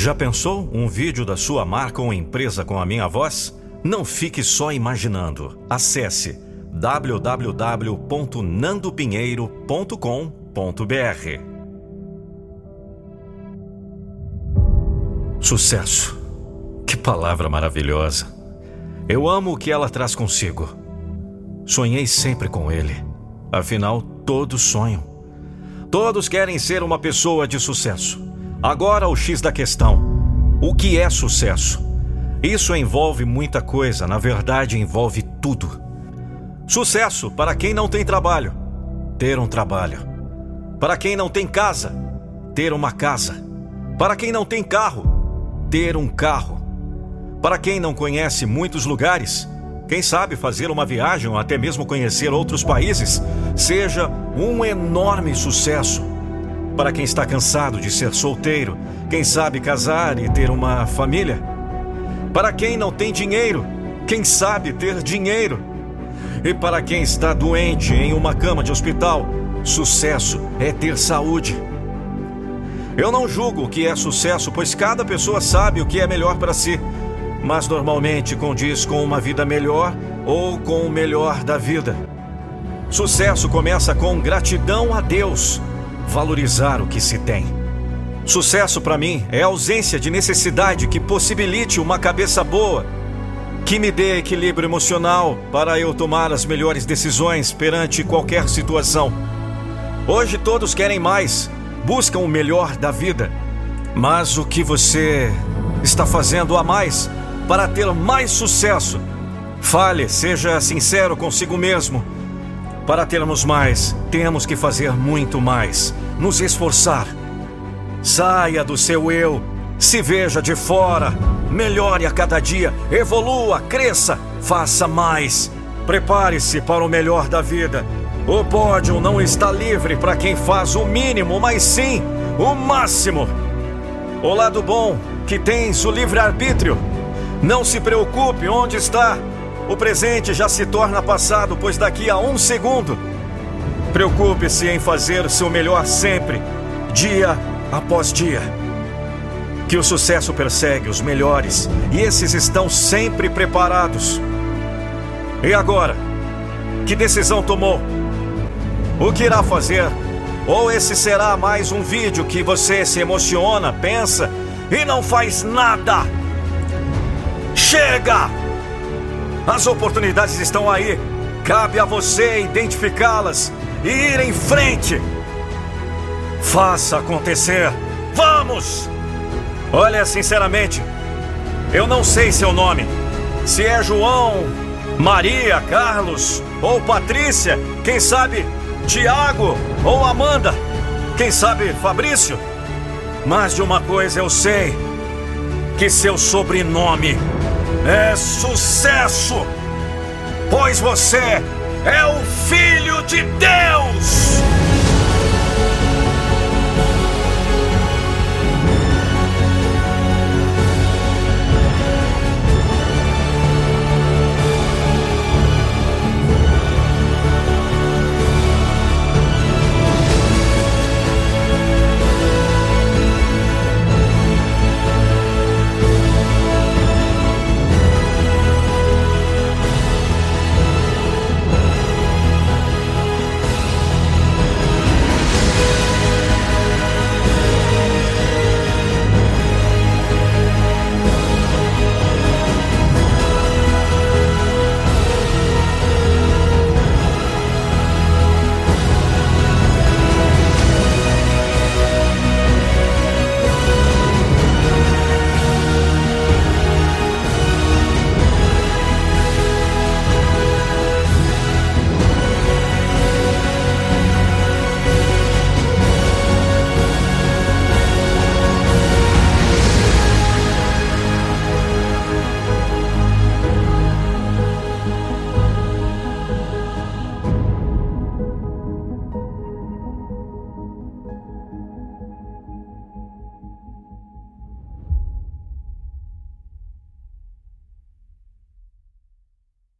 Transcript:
Já pensou um vídeo da sua marca ou empresa com a minha voz? Não fique só imaginando. Acesse www.nandopinheiro.com.br. Sucesso. Que palavra maravilhosa. Eu amo o que ela traz consigo. Sonhei sempre com ele. Afinal, todos sonham. Todos querem ser uma pessoa de sucesso. Agora o X da questão: o que é sucesso? Isso envolve muita coisa, na verdade, envolve tudo. Sucesso para quem não tem trabalho, ter um trabalho. Para quem não tem casa, ter uma casa. Para quem não tem carro, ter um carro. Para quem não conhece muitos lugares, quem sabe fazer uma viagem ou até mesmo conhecer outros países seja um enorme sucesso. Para quem está cansado de ser solteiro, quem sabe casar e ter uma família. Para quem não tem dinheiro, quem sabe ter dinheiro. E para quem está doente em uma cama de hospital, sucesso é ter saúde. Eu não julgo o que é sucesso, pois cada pessoa sabe o que é melhor para si mas normalmente condiz com uma vida melhor ou com o melhor da vida. Sucesso começa com gratidão a Deus, valorizar o que se tem. Sucesso para mim é a ausência de necessidade que possibilite uma cabeça boa, que me dê equilíbrio emocional para eu tomar as melhores decisões perante qualquer situação. Hoje todos querem mais, buscam o melhor da vida, mas o que você está fazendo a mais para ter mais sucesso. Fale, seja sincero consigo mesmo. Para termos mais, temos que fazer muito mais, nos esforçar. Saia do seu eu, se veja de fora, melhore a cada dia, evolua, cresça, faça mais. Prepare-se para o melhor da vida. O pódio não está livre para quem faz o mínimo, mas sim o máximo. O lado bom que tens o livre-arbítrio não se preocupe onde está. O presente já se torna passado, pois daqui a um segundo. Preocupe-se em fazer o seu melhor sempre, dia após dia. Que o sucesso persegue os melhores e esses estão sempre preparados. E agora? Que decisão tomou? O que irá fazer? Ou esse será mais um vídeo que você se emociona, pensa e não faz nada? Chega! As oportunidades estão aí. Cabe a você identificá-las e ir em frente. Faça acontecer. Vamos! Olha, sinceramente, eu não sei seu nome. Se é João, Maria, Carlos ou Patrícia, quem sabe Tiago ou Amanda, quem sabe Fabrício. Mas de uma coisa eu sei: que seu sobrenome é sucesso, pois você é o Filho de Deus!